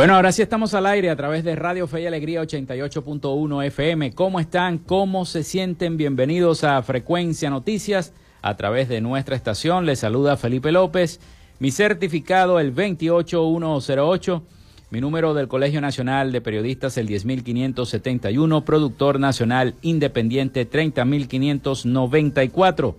Bueno, ahora sí estamos al aire a través de Radio Fe y Alegría 88.1 FM. ¿Cómo están? ¿Cómo se sienten? Bienvenidos a Frecuencia Noticias a través de nuestra estación. Les saluda Felipe López. Mi certificado el 28108. Mi número del Colegio Nacional de Periodistas el 10571. Productor Nacional Independiente 30594.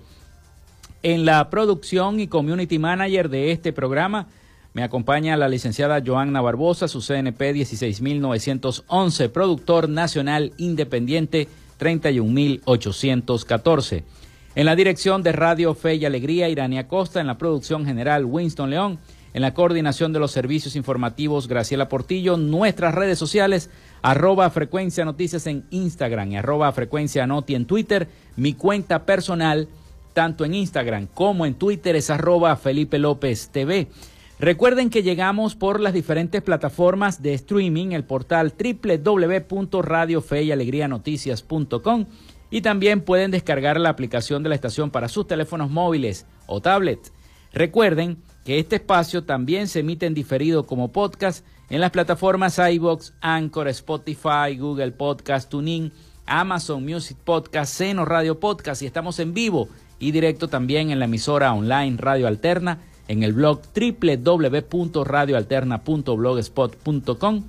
En la producción y community manager de este programa me acompaña la licenciada Joanna Barbosa, su CNP 16911, productor nacional independiente 31814. En la dirección de Radio Fe y Alegría, Irania Costa, en la producción general Winston León, en la coordinación de los servicios informativos Graciela Portillo, nuestras redes sociales, arroba frecuencia noticias en Instagram y arroba frecuencia noti en Twitter, mi cuenta personal, tanto en Instagram como en Twitter es arroba Felipe López TV. Recuerden que llegamos por las diferentes plataformas de streaming, el portal www.radiofeyalegrianoticias.com y también pueden descargar la aplicación de la estación para sus teléfonos móviles o tablets. Recuerden que este espacio también se emite en diferido como podcast en las plataformas iBox, Anchor, Spotify, Google Podcast, TuneIn, Amazon Music Podcast, Seno Radio Podcast y estamos en vivo y directo también en la emisora online Radio Alterna en el blog www.radioalterna.blogspot.com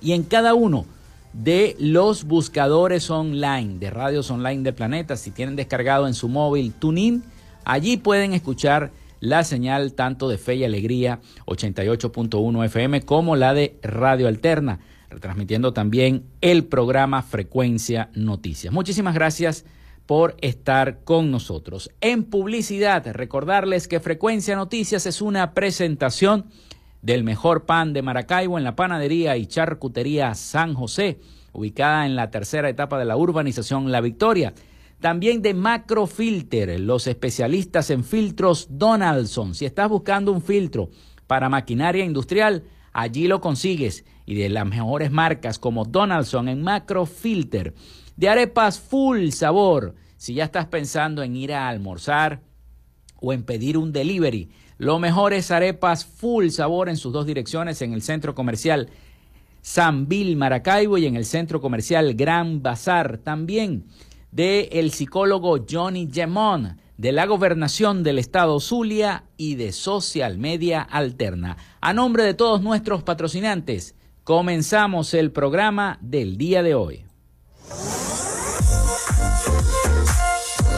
y en cada uno de los buscadores online de radios online de planeta. Si tienen descargado en su móvil TuneIn, allí pueden escuchar la señal tanto de Fe y Alegría 88.1 FM como la de Radio Alterna, retransmitiendo también el programa Frecuencia Noticias. Muchísimas gracias por estar con nosotros. En publicidad, recordarles que Frecuencia Noticias es una presentación del mejor pan de Maracaibo en la panadería y charcutería San José, ubicada en la tercera etapa de la urbanización La Victoria. También de Macrofilter, los especialistas en filtros Donaldson. Si estás buscando un filtro para maquinaria industrial, allí lo consigues. Y de las mejores marcas como Donaldson en Macrofilter de arepas full sabor. Si ya estás pensando en ir a almorzar o en pedir un delivery, lo mejor es arepas full sabor en sus dos direcciones, en el centro comercial San Bill Maracaibo y en el centro comercial Gran Bazar. También de el psicólogo Johnny Gemón de la Gobernación del Estado Zulia y de Social Media Alterna. A nombre de todos nuestros patrocinantes, comenzamos el programa del día de hoy.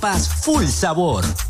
full sabor.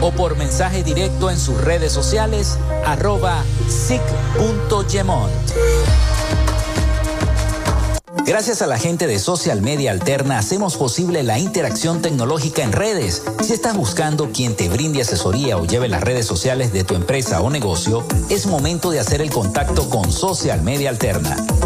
o por mensaje directo en sus redes sociales arroba sic.gemont. Gracias a la gente de Social Media Alterna hacemos posible la interacción tecnológica en redes. Si estás buscando quien te brinde asesoría o lleve las redes sociales de tu empresa o negocio, es momento de hacer el contacto con Social Media Alterna.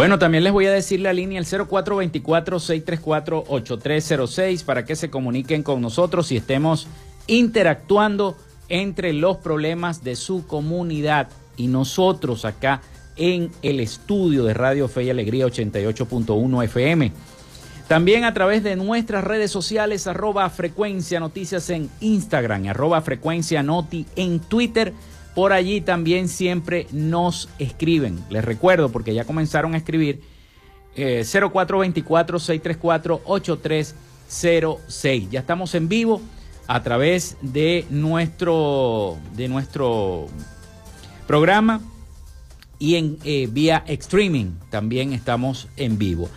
Bueno, también les voy a decir la línea el 0424-634-8306 para que se comuniquen con nosotros y estemos interactuando entre los problemas de su comunidad y nosotros acá en el estudio de Radio Fe y Alegría 88.1 FM. También a través de nuestras redes sociales, arroba frecuencia noticias en Instagram, arroba frecuencia noti en Twitter por allí también siempre nos escriben. Les recuerdo, porque ya comenzaron a escribir, eh, 0424-634-8306. Ya estamos en vivo a través de nuestro, de nuestro programa y en eh, vía streaming también estamos en vivo.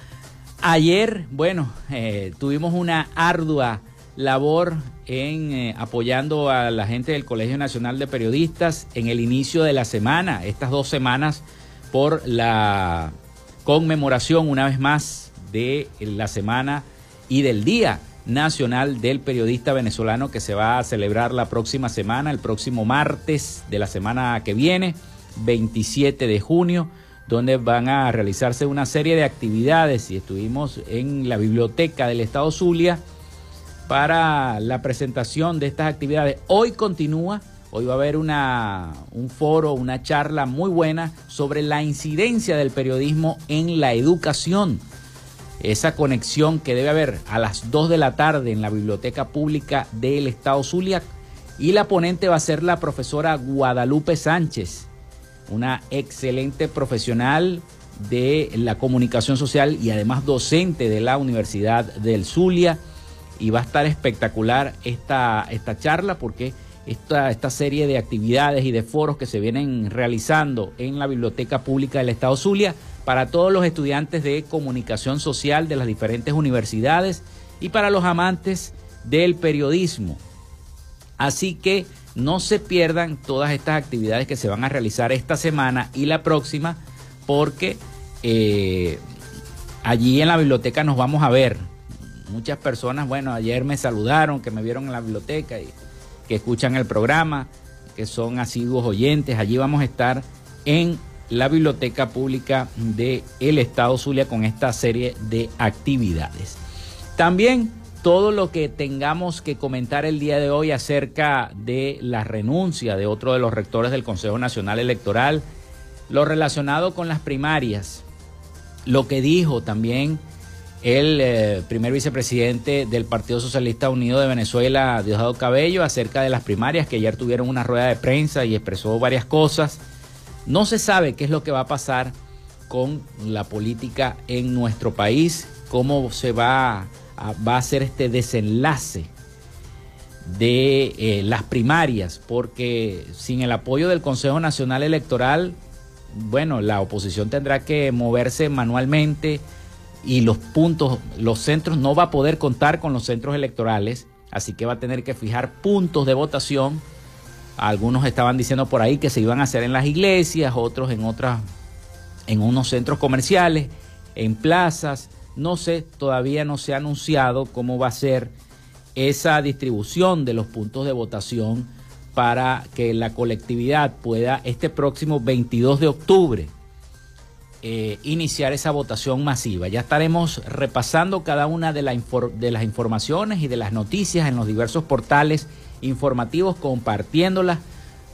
Ayer, bueno, eh, tuvimos una ardua labor en eh, apoyando a la gente del Colegio Nacional de Periodistas en el inicio de la semana, estas dos semanas por la conmemoración una vez más de la semana y del Día Nacional del Periodista Venezolano que se va a celebrar la próxima semana, el próximo martes de la semana que viene, 27 de junio, donde van a realizarse una serie de actividades. Y estuvimos en la biblioteca del Estado Zulia para la presentación de estas actividades. Hoy continúa, hoy va a haber una, un foro, una charla muy buena sobre la incidencia del periodismo en la educación esa conexión que debe haber a las 2 de la tarde en la Biblioteca Pública del Estado Zulia. Y la ponente va a ser la profesora Guadalupe Sánchez, una excelente profesional de la comunicación social y además docente de la Universidad del Zulia. Y va a estar espectacular esta, esta charla porque esta, esta serie de actividades y de foros que se vienen realizando en la Biblioteca Pública del Estado Zulia para todos los estudiantes de comunicación social de las diferentes universidades y para los amantes del periodismo. Así que no se pierdan todas estas actividades que se van a realizar esta semana y la próxima porque eh, allí en la biblioteca nos vamos a ver. Muchas personas, bueno, ayer me saludaron, que me vieron en la biblioteca y que escuchan el programa, que son asiduos oyentes. Allí vamos a estar en la Biblioteca Pública del el Estado Zulia con esta serie de actividades. También todo lo que tengamos que comentar el día de hoy acerca de la renuncia de otro de los rectores del Consejo Nacional Electoral, lo relacionado con las primarias, lo que dijo también el eh, primer vicepresidente del Partido Socialista Unido de Venezuela, Diosdado Cabello, acerca de las primarias, que ayer tuvieron una rueda de prensa y expresó varias cosas. No se sabe qué es lo que va a pasar con la política en nuestro país, cómo se va a, hacer este desenlace de eh, las primarias, porque sin el apoyo del Consejo Nacional Electoral, bueno, la oposición tendrá que moverse manualmente y los puntos, los centros no va a poder contar con los centros electorales, así que va a tener que fijar puntos de votación algunos estaban diciendo por ahí que se iban a hacer en las iglesias, otros en otras, en unos centros comerciales, en plazas. No sé, todavía no se ha anunciado cómo va a ser esa distribución de los puntos de votación para que la colectividad pueda este próximo 22 de octubre eh, iniciar esa votación masiva. Ya estaremos repasando cada una de, de las informaciones y de las noticias en los diversos portales informativos, compartiéndolas,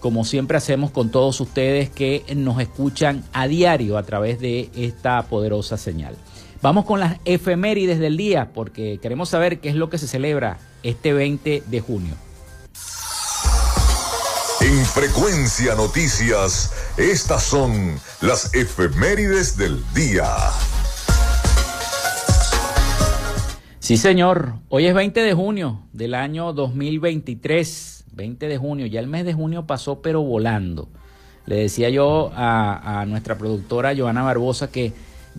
como siempre hacemos con todos ustedes que nos escuchan a diario a través de esta poderosa señal. Vamos con las efemérides del día, porque queremos saber qué es lo que se celebra este 20 de junio. En Frecuencia Noticias, estas son las efemérides del día. Sí, señor. Hoy es 20 de junio del año 2023. 20 de junio. Ya el mes de junio pasó, pero volando. Le decía yo a, nuestra productora Joana Barbosa que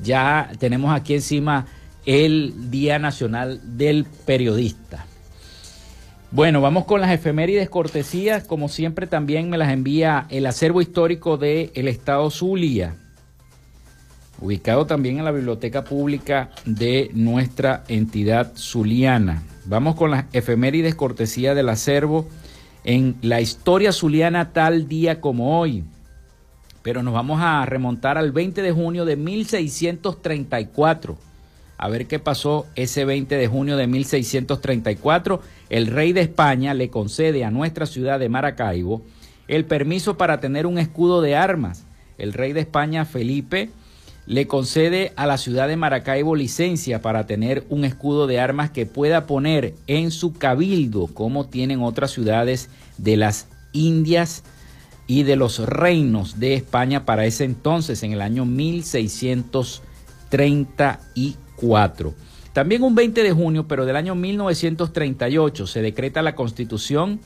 ya tenemos aquí encima el Día Nacional del Periodista. Bueno, vamos con las efemérides cortesías. Como siempre, también me las envía el acervo histórico del el Estado Zulia ubicado también en la biblioteca pública de nuestra entidad zuliana. Vamos con las efemérides cortesía del acervo en la historia zuliana tal día como hoy. Pero nos vamos a remontar al 20 de junio de 1634. A ver qué pasó ese 20 de junio de 1634. El rey de España le concede a nuestra ciudad de Maracaibo el permiso para tener un escudo de armas. El rey de España, Felipe, le concede a la ciudad de Maracaibo licencia para tener un escudo de armas que pueda poner en su cabildo, como tienen otras ciudades de las Indias y de los reinos de España para ese entonces, en el año 1634. También un 20 de junio, pero del año 1938, se decreta la constitución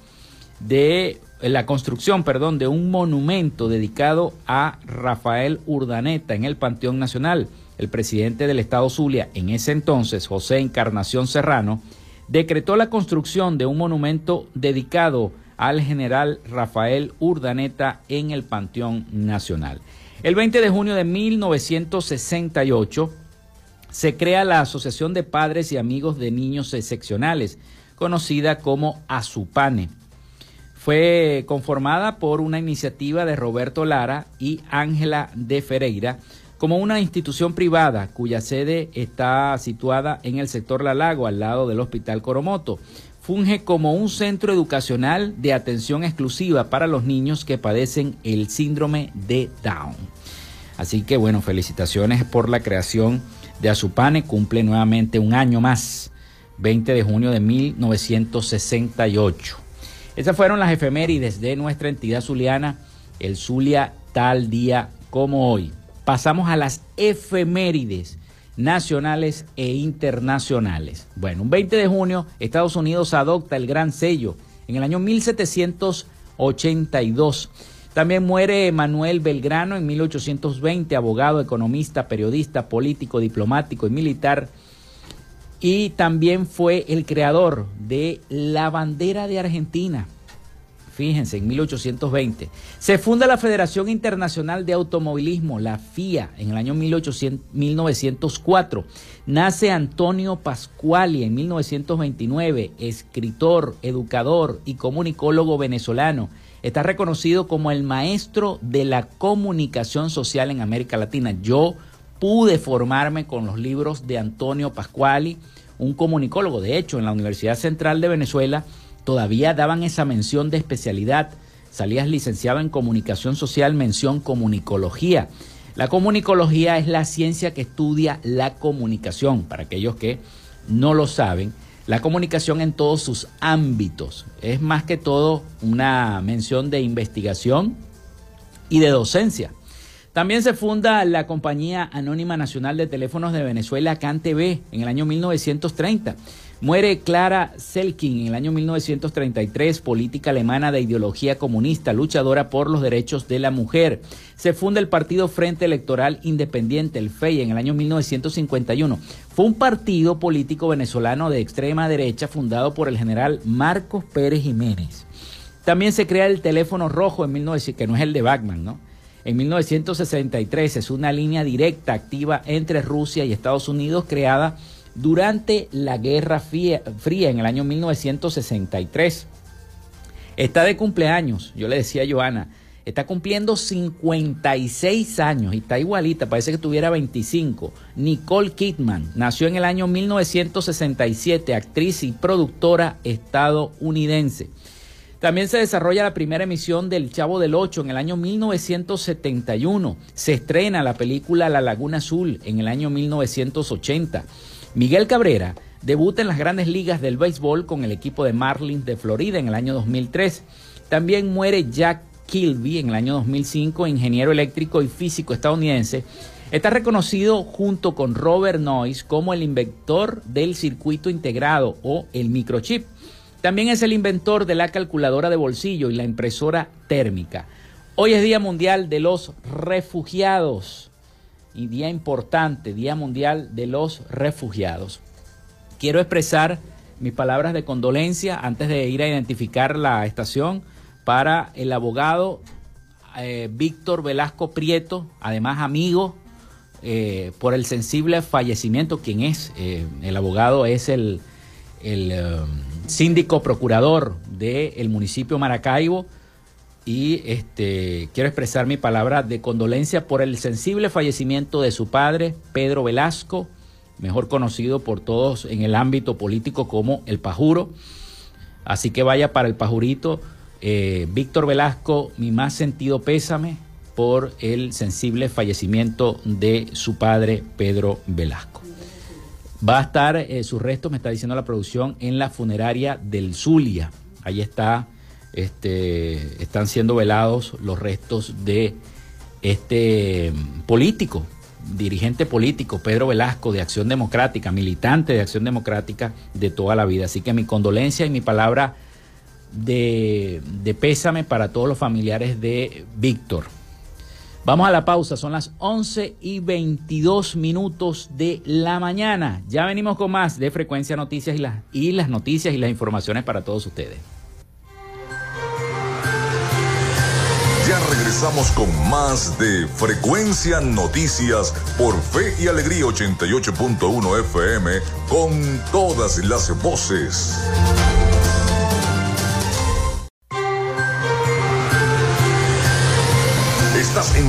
de la construcción, perdón, de un monumento dedicado a Rafael Urdaneta en el Panteón Nacional. El presidente del Estado Zulia, en ese entonces, José Encarnación Serrano, decretó la construcción de un monumento dedicado al general Rafael Urdaneta en el Panteón Nacional. El 20 de junio de 1968 se crea la Asociación de Padres y Amigos de Niños Excepcionales, conocida como ASUPANE. Fue conformada por una iniciativa de Roberto Lara y Ángela de Ferreira como una institución privada cuya sede está situada en el sector La Lago, al lado del Hospital Coromoto. Funge como un centro educacional de atención exclusiva para los niños que padecen el síndrome de Down. Así que bueno, felicitaciones por la creación de Azupane cumple nuevamente un año más, 20 de junio de 1968. Esas fueron las efemérides de nuestra entidad zuliana, el Zulia tal día como hoy. Pasamos a las efemérides nacionales e internacionales. Bueno, un 20 de junio Estados Unidos adopta el gran sello en el año 1782 también muere Manuel Belgrano en 1820, abogado, economista, periodista, político, diplomático y militar. Y también fue el creador de la bandera de Argentina. Fíjense, en 1820. Se funda la Federación Internacional de Automovilismo, la FIA, en el año 1904. Nace Antonio Pascuali en 1929, escritor, educador y comunicólogo venezolano está reconocido como el maestro de la comunicación social en América Latina. Yo pude formarme con los libros de Antonio Pascuali, un comunicólogo. De hecho, en la Universidad Central de Venezuela todavía daban esa mención de especialidad. Salías licenciado en comunicación social, mención comunicología. La comunicología es la ciencia que estudia la comunicación, para aquellos que no lo saben la comunicación en todos sus ámbitos. Es más que todo una mención de investigación y de docencia. También se funda la Compañía Anónima Nacional de Teléfonos de Venezuela, CanTV, en el año 1930. Muere Clara Selkin en el año 1933, política alemana de ideología comunista, luchadora por los derechos de la mujer. Se funda el Partido Frente Electoral Independiente, el FEI, en el año 1951. Fue un partido político venezolano de extrema derecha fundado por el general Marcos Pérez Jiménez. También se crea el teléfono rojo en 1900, que no es el de Bachman, ¿no? En 1963 es una línea directa activa entre Rusia y Estados Unidos creada durante la Guerra Fría en el año 1963. Está de cumpleaños, yo le decía a Joana, está cumpliendo 56 años y está igualita, parece que tuviera 25. Nicole Kidman nació en el año 1967, actriz y productora estadounidense. También se desarrolla la primera emisión del Chavo del Ocho en el año 1971. Se estrena la película La Laguna Azul en el año 1980. Miguel Cabrera debuta en las grandes ligas del béisbol con el equipo de Marlins de Florida en el año 2003. También muere Jack Kilby en el año 2005, ingeniero eléctrico y físico estadounidense. Está reconocido junto con Robert Noyce como el inventor del circuito integrado o el microchip. También es el inventor de la calculadora de bolsillo y la impresora térmica. Hoy es Día Mundial de los Refugiados y día importante, Día Mundial de los Refugiados. Quiero expresar mis palabras de condolencia antes de ir a identificar la estación para el abogado eh, Víctor Velasco Prieto, además amigo, eh, por el sensible fallecimiento. Quien es? Eh, el abogado es el, el síndico procurador del municipio Maracaibo y este, quiero expresar mi palabra de condolencia por el sensible fallecimiento de su padre, Pedro Velasco, mejor conocido por todos en el ámbito político como el Pajuro. Así que vaya para el Pajurito. Eh, Víctor Velasco, mi más sentido pésame por el sensible fallecimiento de su padre, Pedro Velasco. Va a estar eh, su resto, me está diciendo la producción, en la funeraria del Zulia. Ahí está este, están siendo velados los restos de este político, dirigente político, Pedro Velasco, de Acción Democrática, militante de Acción Democrática de toda la vida. Así que mi condolencia y mi palabra de pésame para todos los familiares de Víctor. Vamos a la pausa, son las 11 y 22 minutos de la mañana. Ya venimos con más de Frecuencia Noticias y las, y las noticias y las informaciones para todos ustedes. Ya regresamos con más de Frecuencia Noticias por Fe y Alegría 88.1 FM con todas las voces.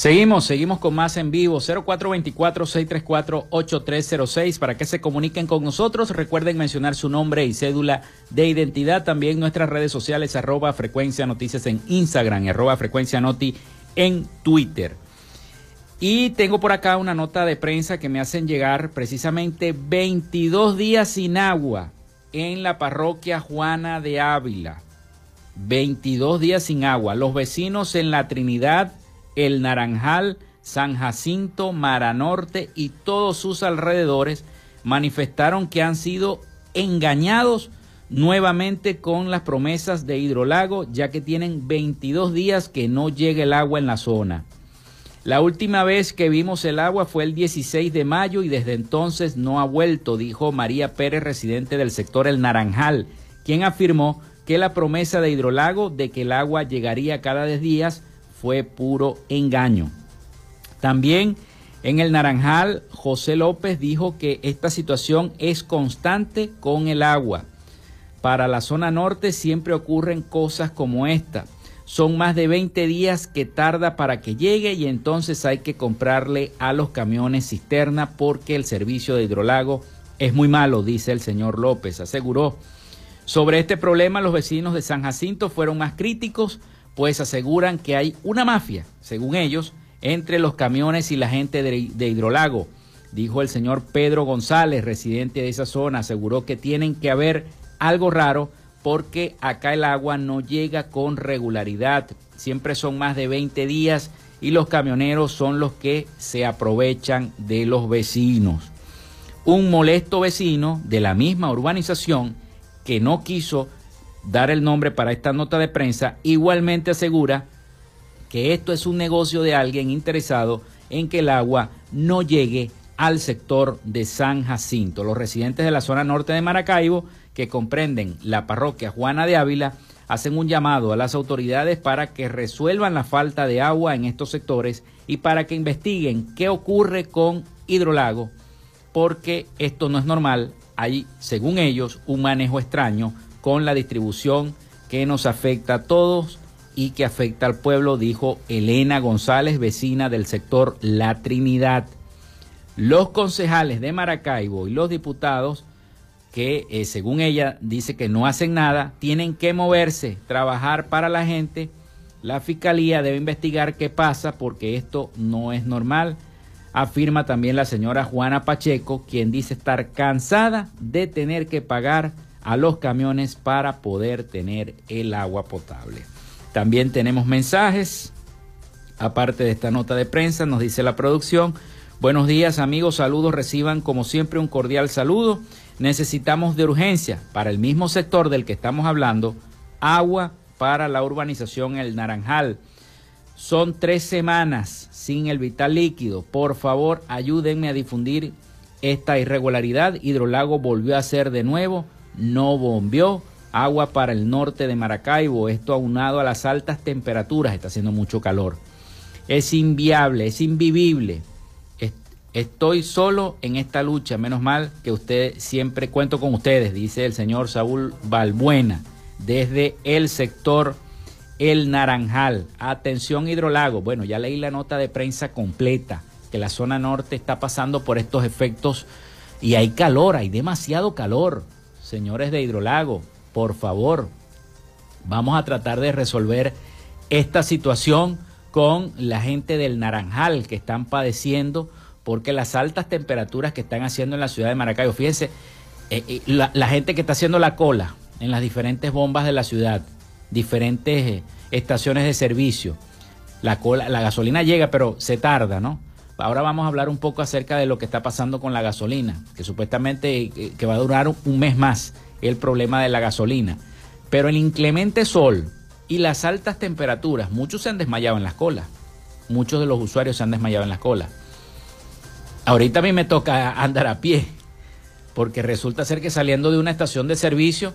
Seguimos, seguimos con más en vivo. 0424-634-8306 para que se comuniquen con nosotros. Recuerden mencionar su nombre y cédula de identidad. También nuestras redes sociales, arroba frecuencia noticias en Instagram arroba frecuencia noti en Twitter. Y tengo por acá una nota de prensa que me hacen llegar precisamente 22 días sin agua en la parroquia Juana de Ávila. 22 días sin agua. Los vecinos en la Trinidad el Naranjal, San Jacinto, Mara Norte y todos sus alrededores manifestaron que han sido engañados nuevamente con las promesas de Hidrolago, ya que tienen 22 días que no llega el agua en la zona. La última vez que vimos el agua fue el 16 de mayo y desde entonces no ha vuelto, dijo María Pérez, residente del sector El Naranjal, quien afirmó que la promesa de Hidrolago de que el agua llegaría cada 10 días fue puro engaño. También en el Naranjal, José López dijo que esta situación es constante con el agua. Para la zona norte siempre ocurren cosas como esta. Son más de 20 días que tarda para que llegue y entonces hay que comprarle a los camiones cisterna porque el servicio de hidrolago es muy malo, dice el señor López, aseguró. Sobre este problema los vecinos de San Jacinto fueron más críticos pues aseguran que hay una mafia, según ellos, entre los camiones y la gente de, Hidrolago. Dijo el señor Pedro González, residente de esa zona, aseguró que tienen que haber algo raro porque acá el agua no llega con regularidad. Siempre son más de 20 días y los camioneros son los que se aprovechan de los vecinos. Un molesto vecino de la misma urbanización que no quiso dar el nombre para esta nota de prensa, igualmente asegura que esto es un negocio de alguien interesado en que el agua no llegue al sector de San Jacinto. Los residentes de la zona norte de Maracaibo, que comprenden la parroquia Juana de Ávila, hacen un llamado a las autoridades para que resuelvan la falta de agua en estos sectores y para que investiguen qué ocurre con Hidrolago, porque esto no es normal. Hay, según ellos, un manejo extraño con la distribución que nos afecta a todos y que afecta al pueblo, dijo Elena González, vecina del sector La Trinidad. Los concejales de Maracaibo y los diputados, que eh, según ella dice que no hacen nada, tienen que moverse, trabajar para la gente. La fiscalía debe investigar qué pasa porque esto no es normal. Afirma también la señora Juana Pacheco, quien dice estar cansada de tener que pagar a los camiones para poder tener el agua potable. También tenemos mensajes, aparte de esta nota de prensa, nos dice la producción. Buenos días amigos, saludos, reciban como siempre un cordial saludo. Necesitamos de urgencia para el mismo sector del que estamos hablando, agua para la urbanización El Naranjal. Son tres semanas sin el vital líquido. Por favor, ayúdenme a difundir esta irregularidad. Hidrolago volvió a ser de nuevo no bombeó agua para el norte de Maracaibo, esto aunado a las altas temperaturas, está haciendo mucho calor. es inviable, es invivible. Estoy solo en esta lucha, menos mal que usted siempre cuento con ustedes, dice el señor Saúl Balbuena, desde el sector El Naranjal. Atención hidrolago. Bueno, ya leí la nota de prensa completa, que la zona norte está pasando por estos efectos y hay calor, hay demasiado calor. Señores de hidrolago, por favor, vamos a tratar de resolver esta situación con la gente del Naranjal que están padeciendo porque las altas temperaturas que están haciendo en la ciudad de Maracaibo, fíjense, eh, eh, la, gente que está haciendo la cola en las diferentes bombas de la ciudad, diferentes eh, estaciones de servicio, la, cola, la gasolina llega, pero se tarda, ¿no? Ahora vamos a hablar un poco acerca de lo que está pasando con la gasolina, que supuestamente que va a durar un mes más el problema de la gasolina. Pero el inclemente sol y las altas temperaturas, muchos se han desmayado en las colas. Muchos de los usuarios se han desmayado en las colas. Ahorita a mí me toca andar a pie, porque resulta ser que saliendo de una estación de servicio,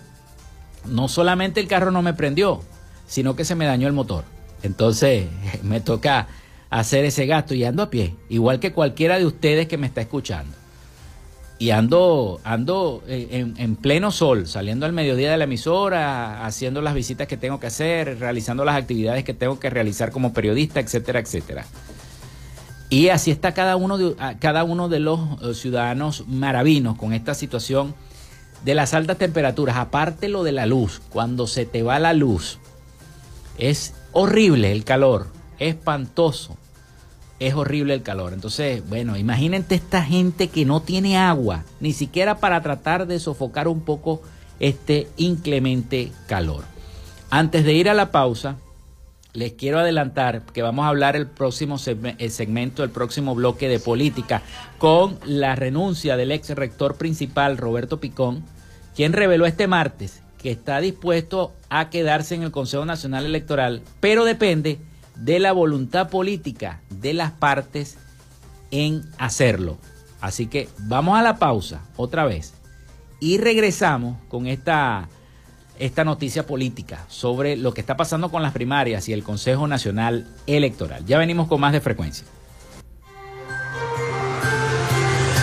no solamente el carro no me prendió, sino que se me dañó el motor. Entonces me toca hacer ese gasto y ando a pie, igual que cualquiera de ustedes que me está escuchando. Y ando, ando en, en, pleno sol, saliendo al mediodía de la emisora, haciendo las visitas que tengo que hacer, realizando las actividades que tengo que realizar como periodista, etcétera, etcétera. Y así está cada uno de, cada uno de los eh, ciudadanos maravinos con esta situación de las altas temperaturas. Aparte lo de la luz, cuando se te va la luz, es horrible el calor, espantoso, es horrible el calor. Entonces, bueno, imagínate esta gente que no tiene agua, ni siquiera para tratar de sofocar un poco este inclemente calor. Antes de ir a la pausa, les quiero adelantar que vamos a hablar el próximo segmento, el próximo bloque de política, con la renuncia del ex rector principal, Roberto Picón, quien reveló este martes que está dispuesto a quedarse en el Consejo Nacional Electoral, pero depende de la voluntad política de las partes en hacerlo. Así que vamos a la pausa otra vez y regresamos con esta esta noticia política sobre lo que está pasando con las primarias y el Consejo Nacional Electoral. Ya venimos con más de frecuencia.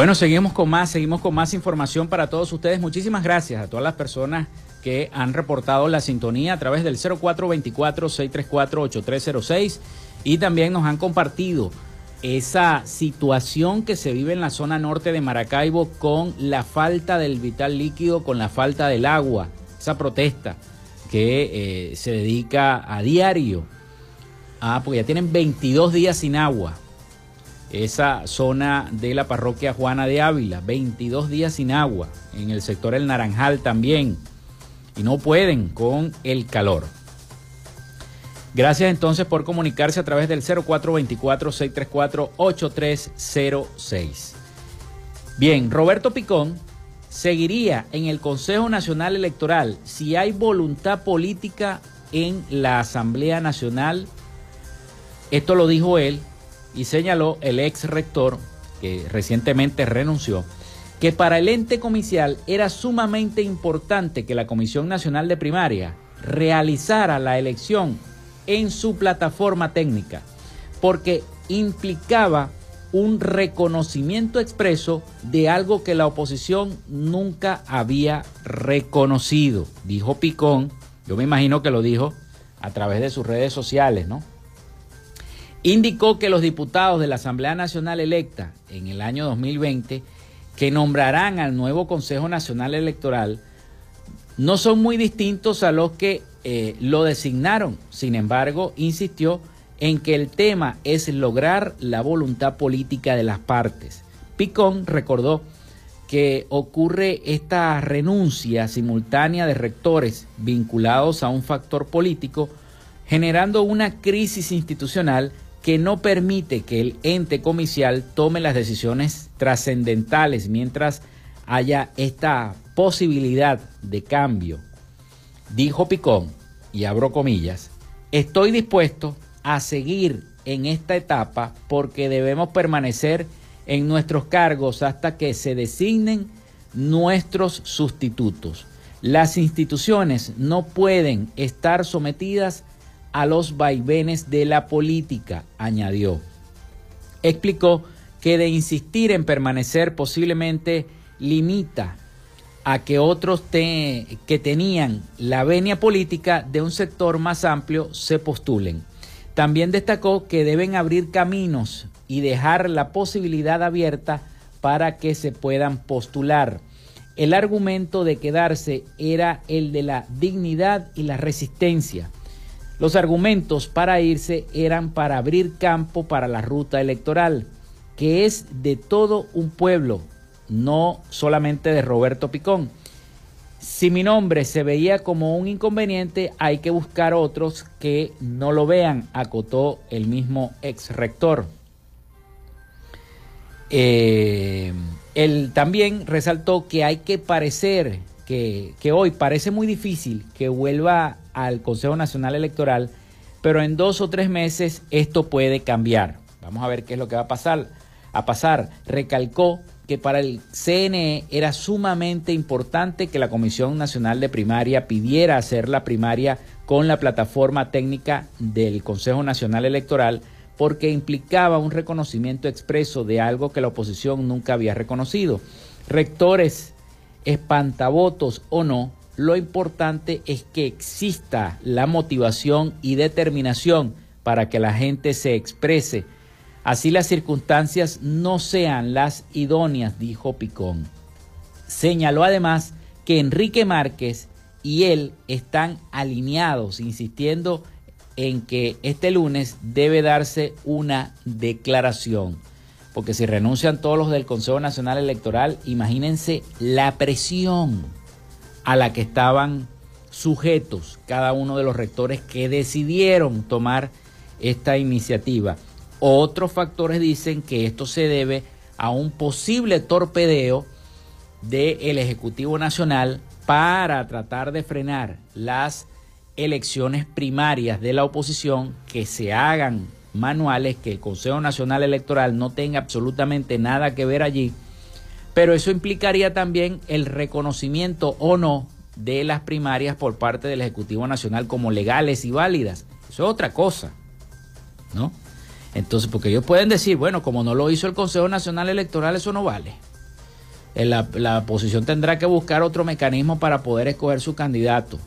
Bueno, seguimos con más, seguimos con más información para todos ustedes. Muchísimas gracias a todas las personas que han reportado la sintonía a través del 0424-634-8306 y también nos han compartido esa situación que se vive en la zona norte de Maracaibo con la falta del vital líquido, con la falta del agua, esa protesta que eh, se dedica a diario. Ah, porque ya tienen 22 días sin agua esa zona de la parroquia Juana de Ávila, 22 días sin agua, en el sector El Naranjal también, y no pueden con el calor. Gracias entonces por comunicarse a través del 0424-634-8306. Bien, Roberto Picón seguiría en el Consejo Nacional Electoral si hay voluntad política en la Asamblea Nacional. Esto lo dijo él y señaló el ex rector, que recientemente renunció, que para el ente comicial era sumamente importante que la Comisión Nacional de Primaria realizara la elección en su plataforma técnica, porque implicaba un reconocimiento expreso de algo que la oposición nunca había reconocido, dijo Picón, yo me imagino que lo dijo a través de sus redes sociales, ¿no? Indicó que los diputados de la Asamblea Nacional electa en el año 2020, que nombrarán al nuevo Consejo Nacional Electoral, no son muy distintos a los que eh, lo designaron. Sin embargo, insistió en que el tema es lograr la voluntad política de las partes. Picón recordó que ocurre esta renuncia simultánea de rectores vinculados a un factor político, generando una crisis institucional que no permite que el ente comicial tome las decisiones trascendentales mientras haya esta posibilidad de cambio. Dijo Picón, y abro comillas, estoy dispuesto a seguir en esta etapa porque debemos permanecer en nuestros cargos hasta que se designen nuestros sustitutos. Las instituciones no pueden estar sometidas a los vaivenes de la política, añadió. Explicó que de insistir en permanecer posiblemente limita a que otros que tenían la venia política de un sector más amplio se postulen. También destacó que deben abrir caminos y dejar la posibilidad abierta para que se puedan postular. El argumento de quedarse era el de la dignidad y la resistencia. Los argumentos para irse eran para abrir campo para la ruta electoral, que es de todo un pueblo, no solamente de Roberto Picón. Si mi nombre se veía como un inconveniente, hay que buscar otros que no lo vean, acotó el mismo ex rector. Eh, él también resaltó que hay que parecer, que, que hoy parece muy difícil que vuelva al Consejo Nacional Electoral, pero en dos o tres meses esto puede cambiar. Vamos a ver qué es lo que va a pasar. A pasar, recalcó que para el CNE era sumamente importante que la Comisión Nacional de Primaria pidiera hacer la primaria con la plataforma técnica del Consejo Nacional Electoral porque implicaba un reconocimiento expreso de algo que la oposición nunca había reconocido. Rectores, espantavotos o no, lo importante es que exista la motivación y determinación para que la gente se exprese Así las circunstancias no sean las idóneas, dijo Picón. Señaló además que Enrique Márquez y él están alineados, insistiendo en que este lunes debe darse una declaración. Porque si renuncian todos los del Consejo Nacional Electoral, imagínense la presión a la que estaban sujetos cada uno de los rectores que decidieron tomar esta iniciativa. Otros factores dicen que esto se debe a un posible torpedeo del Ejecutivo Nacional para tratar de frenar las elecciones primarias de la oposición que se hagan manuales, que el Consejo Nacional Electoral no tenga absolutamente nada que ver allí, pero eso implicaría también el reconocimiento o no de las primarias por parte del Ejecutivo Nacional como legales y válidas. Eso es otra cosa, ¿no? Entonces, porque ellos pueden decir, bueno, como no lo hizo el Consejo Nacional Electoral, eso no vale. Eh, la, la oposición tendrá que buscar otro mecanismo para poder escoger su candidato.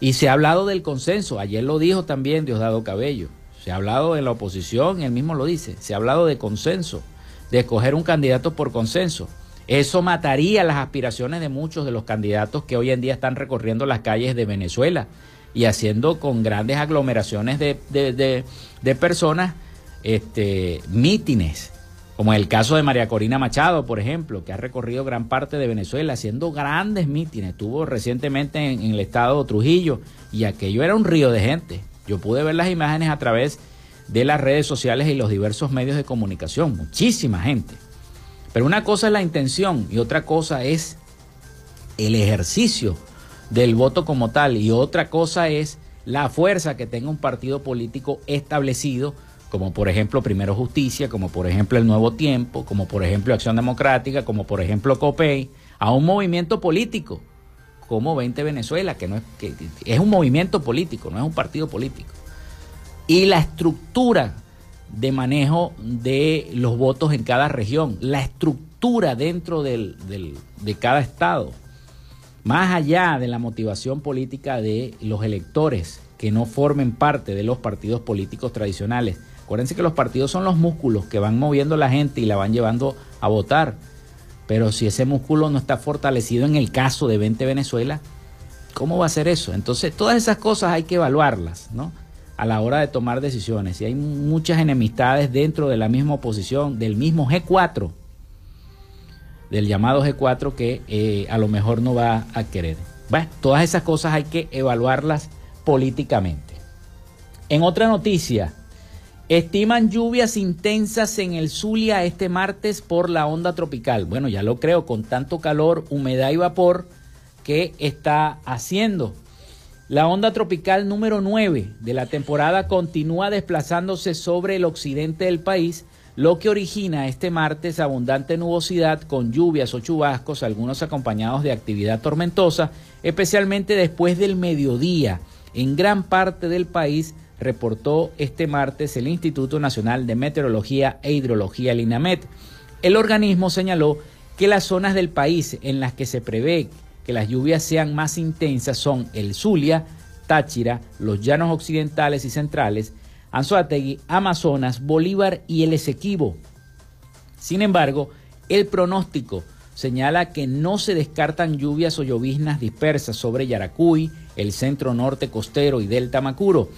Y se ha hablado del consenso, ayer lo dijo también Diosdado Cabello. Se ha hablado de la oposición, él mismo lo dice, se ha hablado de consenso, de escoger un candidato por consenso. Eso mataría las aspiraciones de muchos de los candidatos que hoy en día están recorriendo las calles de Venezuela y haciendo con grandes aglomeraciones de, de, personas este, mítines, como el caso de María Corina Machado, por ejemplo, que ha recorrido gran parte de Venezuela haciendo grandes mítines. Estuvo recientemente en, el estado de Trujillo y aquello era un río de gente. Yo pude ver las imágenes a través de las redes sociales y los diversos medios de comunicación. Muchísima gente. Pero una cosa es la intención y otra cosa es el ejercicio del voto como tal y otra cosa es la fuerza que tenga un partido político establecido como por ejemplo Primero Justicia, como por ejemplo El Nuevo Tiempo, como por ejemplo Acción Democrática, como por ejemplo COPEI, a un movimiento político como 20 Venezuela, que no es, que es un movimiento político, no es un partido político. Y la estructura de manejo de los votos en cada región, la estructura dentro del, de cada estado, más allá de la motivación política de los electores que no formen parte de los partidos políticos tradicionales, Acuérdense que los partidos son los músculos que van moviendo a la gente y la van llevando a votar. Pero si ese músculo no está fortalecido en el caso de 20 Venezuela, ¿cómo va a ser eso? Entonces, todas esas cosas hay que evaluarlas, ¿no? A la hora de tomar decisiones. Y hay muchas enemistades dentro de la misma oposición, del mismo G4, del llamado G4 que eh, a lo mejor no va a querer. Bueno, todas esas cosas hay que evaluarlas políticamente. En otra noticia, Estiman lluvias intensas en el Zulia este martes por la onda tropical. Bueno, ya lo creo, con tanto calor, humedad y vapor que está haciendo. La onda tropical número 9 de la temporada continúa desplazándose sobre el occidente del país, lo que origina este martes abundante nubosidad con lluvias o chubascos, algunos acompañados de actividad tormentosa, especialmente después del mediodía en gran parte del país reportó este martes el Instituto Nacional de Meteorología e Hidrología, el INAMET. El organismo señaló que las zonas del país en las que se prevé que las lluvias sean más intensas son el Zulia, Táchira, los llanos occidentales y centrales, Anzoátegui, Amazonas, Bolívar y el Esequibo. Sin embargo, el pronóstico señala que no se descartan lluvias o lloviznas dispersas sobre Yaracuy, el centro norte costero y Delta Macuro.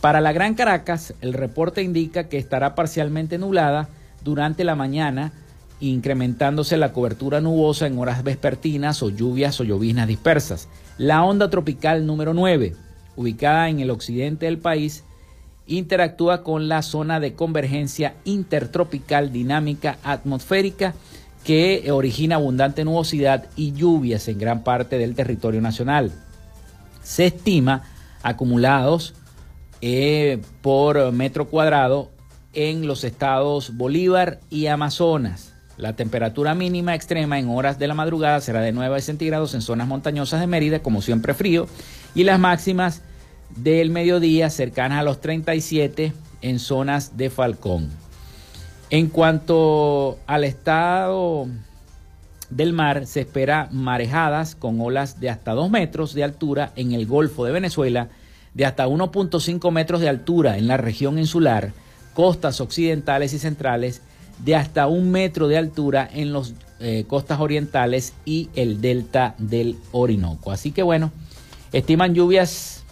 Para la Gran Caracas, el reporte indica que estará parcialmente nublada durante la mañana, incrementándose la cobertura nubosa en horas vespertinas o lluvias o lloviznas dispersas. La onda tropical número 9, ubicada en el occidente del país, interactúa con la zona de convergencia intertropical dinámica atmosférica que origina abundante nubosidad y lluvias en gran parte del territorio nacional. Se estima acumulados eh, por metro cuadrado en los estados Bolívar y Amazonas. La temperatura mínima extrema en horas de la madrugada será de 9 centígrados en zonas montañosas de Mérida, como siempre frío, y las máximas del mediodía cercanas a los 37 en zonas de Falcón. En cuanto al estado del mar, se espera marejadas con olas de hasta 2 metros de altura en el Golfo de Venezuela, de hasta 1.5 metros de altura en la región insular, costas occidentales y centrales, de hasta un metro de altura en las eh, costas orientales y el delta del Orinoco. Así que bueno, estiman lluvias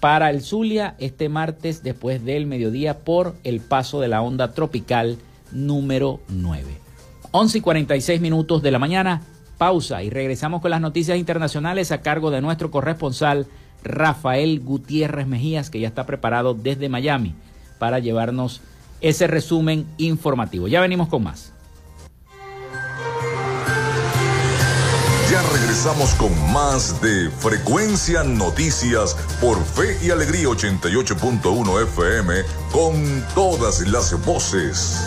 para el Zulia este martes después del mediodía por el paso de la onda tropical número 9. 11 y 46 minutos de la mañana, pausa y regresamos con las noticias internacionales a cargo de nuestro corresponsal Rafael Gutiérrez Mejías, que ya está preparado desde Miami para llevarnos ese resumen informativo. Ya venimos con más. Ya regresamos con más de Frecuencia Noticias por Fe y Alegría 88.1 FM con todas las voces.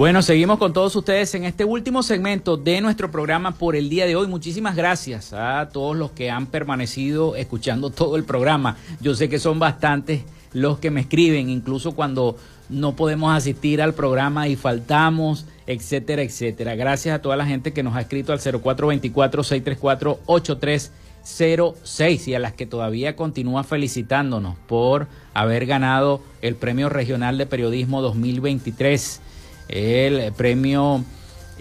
Bueno, seguimos con todos ustedes en este último segmento de nuestro programa por el día de hoy. Muchísimas gracias a todos los que han permanecido escuchando todo el programa. Yo sé que son bastantes los que me escriben, incluso cuando no podemos asistir al programa y faltamos, etcétera, etcétera. Gracias a toda la gente que nos ha escrito al 0424-634-8306 y a las que todavía continúan felicitándonos por haber ganado el Premio Regional de Periodismo 2023 el premio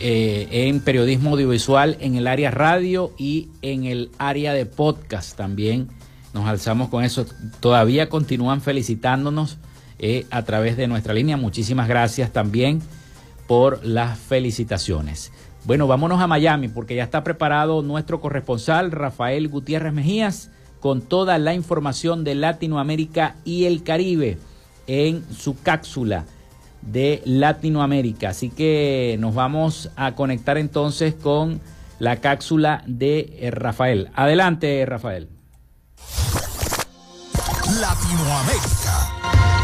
eh, en periodismo audiovisual en el área radio y en el área de podcast también. Nos alzamos con eso. Todavía continúan felicitándonos eh, a través de nuestra línea. Muchísimas gracias también por las felicitaciones. Bueno, vámonos a Miami porque ya está preparado nuestro corresponsal Rafael Gutiérrez Mejías con toda la información de Latinoamérica y el Caribe en su cápsula de Latinoamérica. Así que nos vamos a conectar entonces con la cápsula de eh, Rafael. Adelante, Rafael. Latinoamérica.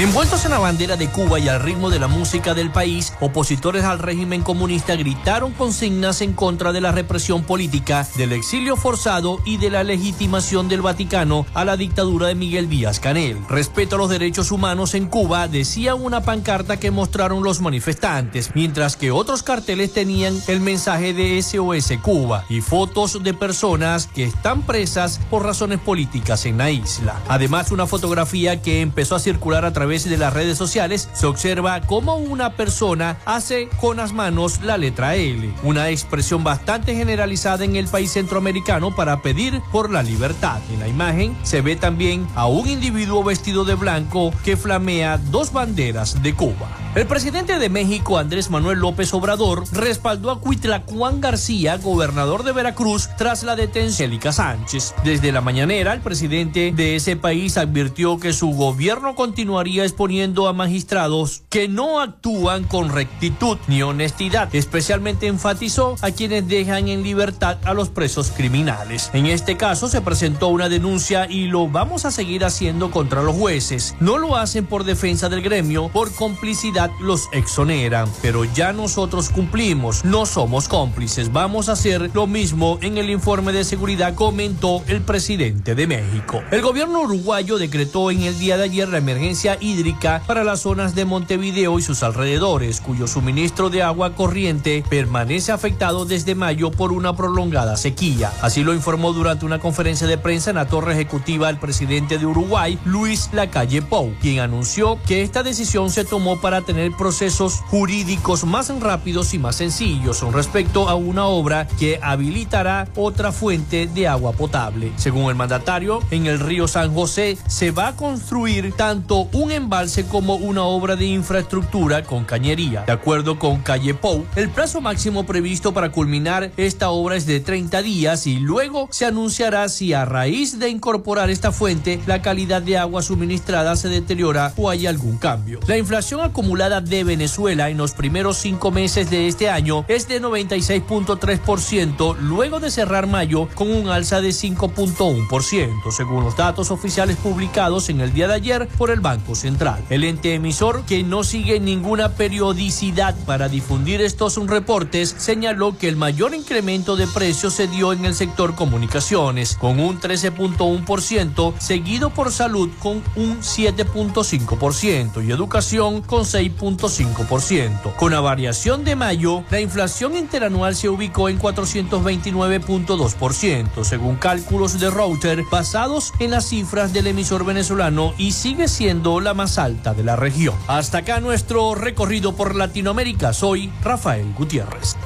Envueltos en la bandera de Cuba y al ritmo de la música del país, opositores al régimen comunista gritaron consignas en contra de la represión política, del exilio forzado y de la legitimación del Vaticano a la dictadura de Miguel Díaz Canel. Respeto a los derechos humanos en Cuba, decía una pancarta que mostraron los manifestantes, mientras que otros carteles tenían el mensaje de SOS Cuba y fotos de personas que están presas por razones políticas en la isla. Además, una fotografía que empezó a circular a través de las redes sociales se observa cómo una persona hace con las manos la letra L, una expresión bastante generalizada en el país centroamericano para pedir por la libertad. En la imagen se ve también a un individuo vestido de blanco que flamea dos banderas de Cuba. El presidente de México, Andrés Manuel López Obrador, respaldó a Cuitlacuán García, gobernador de Veracruz, tras la detención de Célica Sánchez. Desde la mañanera, el presidente de ese país advirtió que su gobierno continuaría exponiendo a magistrados que no actúan con rectitud ni honestidad. Especialmente enfatizó a quienes dejan en libertad a los presos criminales. En este caso se presentó una denuncia y lo vamos a seguir haciendo contra los jueces. No lo hacen por defensa del gremio, por complicidad los exoneran. Pero ya nosotros cumplimos, no somos cómplices. Vamos a hacer lo mismo en el informe de seguridad, comentó el presidente de México. El gobierno uruguayo decretó en el día de ayer la emergencia hídrica para las zonas de Montevideo y sus alrededores, cuyo suministro de agua corriente permanece afectado desde mayo por una prolongada sequía. Así lo informó durante una conferencia de prensa en la torre ejecutiva el presidente de Uruguay, Luis Lacalle Pou, quien anunció que esta decisión se tomó para tener procesos jurídicos más rápidos y más sencillos respecto a una obra que habilitará otra fuente de agua potable. Según el mandatario, en el río San José se va a construir tanto un embalse como una obra de infraestructura con cañería. De acuerdo con Calle Pou, el plazo máximo previsto para culminar esta obra es de 30 días y luego se anunciará si a raíz de incorporar esta fuente la calidad de agua suministrada se deteriora o hay algún cambio. La inflación acumulada de Venezuela en los primeros cinco meses de este año es de 96.3% luego de cerrar mayo con un alza de 5.1% según los datos oficiales publicados en el día de ayer por el Banco Central. El ente emisor, que no sigue ninguna periodicidad para difundir estos reportes, señaló que el mayor incremento de precios se dio en el sector comunicaciones, con un 13.1%, seguido por salud con un 7.5% y educación con 6.5%. Con la variación de mayo, la inflación interanual se ubicó en 429.2%, según cálculos de Router basados en las cifras del emisor venezolano y sigue siendo la más alta de la región. Hasta acá nuestro recorrido por Latinoamérica. Soy Rafael Gutiérrez.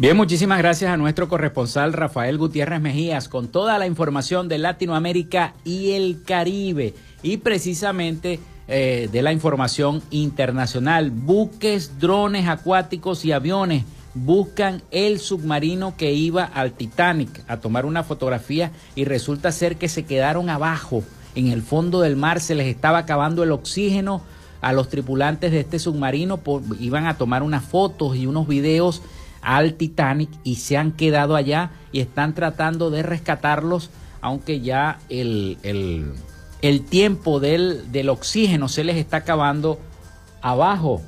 Bien, muchísimas gracias a nuestro corresponsal Rafael Gutiérrez Mejías con toda la información de Latinoamérica y el Caribe y precisamente eh, de la información internacional. Buques, drones acuáticos y aviones buscan el submarino que iba al Titanic a tomar una fotografía y resulta ser que se quedaron abajo en el fondo del mar, se les estaba acabando el oxígeno a los tripulantes de este submarino, iban a tomar unas fotos y unos videos al Titanic y se han quedado allá y están tratando de rescatarlos, aunque ya el, el, tiempo del, del oxígeno se les está acabando abajo.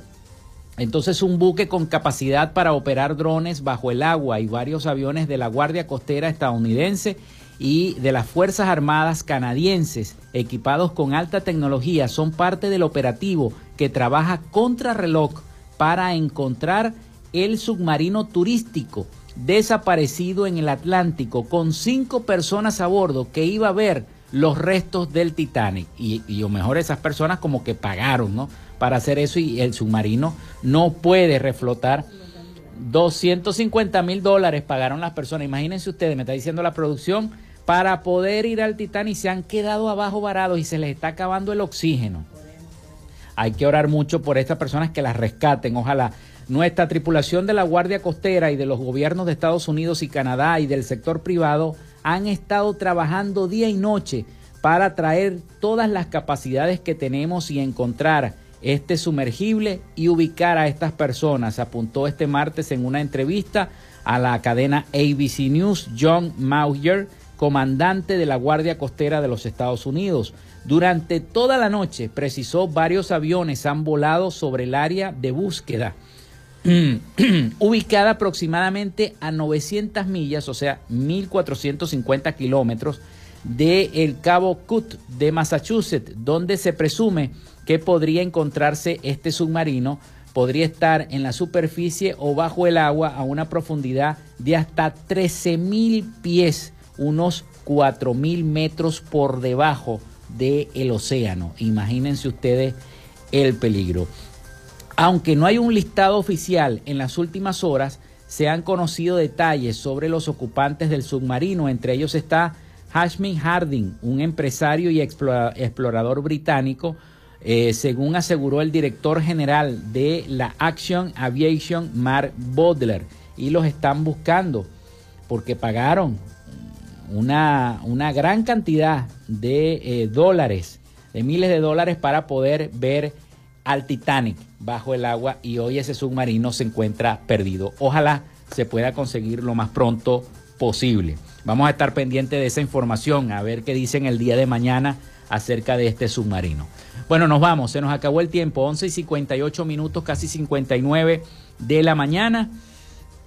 Entonces un buque con capacidad para operar drones bajo el agua y varios aviones de la Guardia Costera estadounidense y de las Fuerzas Armadas canadienses equipados con alta tecnología son parte del operativo que trabaja contra reloj para encontrar el submarino turístico desaparecido en el Atlántico con cinco personas a bordo que iba a ver los restos del Titanic. Y, lo mejor esas personas como que pagaron, ¿no? Para hacer eso y el submarino no puede reflotar. 250 mil dólares pagaron las personas. Imagínense ustedes, me está diciendo la producción, para poder ir al Titanic se han quedado abajo varados y se les está acabando el oxígeno. Hay que orar mucho por estas personas que las rescaten. Ojalá Nuestra tripulación de la Guardia Costera y de los gobiernos de Estados Unidos y Canadá y del sector privado han estado trabajando día y noche para traer todas las capacidades que tenemos y encontrar este sumergible y ubicar a estas personas, apuntó este martes en una entrevista a la cadena ABC News John Mauger, comandante de la Guardia Costera de los Estados Unidos. Durante toda la noche, precisó, varios aviones han volado sobre el área de búsqueda, ubicada aproximadamente a 900 millas, o sea, 1.450 kilómetros, de el Cabo Cut de Massachusetts, donde se presume que podría encontrarse este submarino. Podría estar en la superficie o bajo el agua a una profundidad de hasta 13.000 pies, unos 4.000 metros por debajo del océano. Imagínense ustedes el peligro. Aunque no hay un listado oficial en las últimas horas, se han conocido detalles sobre los ocupantes del submarino. Entre ellos está Hashmin Harding, un empresario y explorador británico, eh, según aseguró el director general de la Action Aviation, Mark Bodler. Y los están buscando porque pagaron una, una gran cantidad de eh, dólares, de miles de dólares para poder ver al Titanic bajo el agua y hoy ese submarino se encuentra perdido. Ojalá se pueda conseguir lo más pronto posible. Vamos a estar pendientes de esa información, a ver qué dicen el día de mañana acerca de este submarino. Bueno, nos vamos, se nos acabó el tiempo, 11 y 58 minutos, casi 59 de la mañana.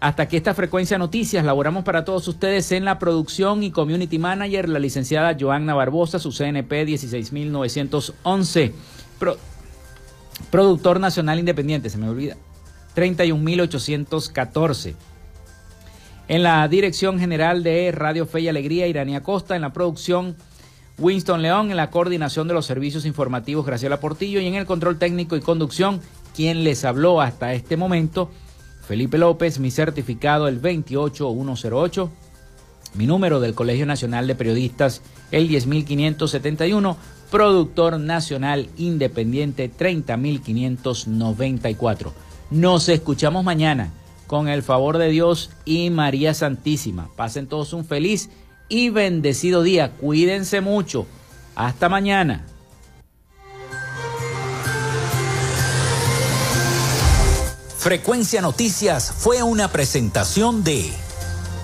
Hasta aquí esta frecuencia noticias. Laboramos para todos ustedes en la producción y community manager, la licenciada Joanna Barbosa, su CNP 16911. Productor nacional independiente, se me olvida. 31814. En la dirección general de Radio Fe y Alegría, Irania Costa. En la producción, Winston León. En la coordinación de los servicios informativos, Graciela Portillo. Y en el control técnico y conducción, quien les habló hasta este momento, Felipe López, mi certificado el 28108, mi número del Colegio Nacional de Periodistas el 10571, productor nacional independiente 30594. Nos escuchamos mañana con el favor de Dios y María Santísima. Pasen todos un feliz y bendecido día. Cuídense mucho. Hasta mañana. Frecuencia Noticias fue una presentación de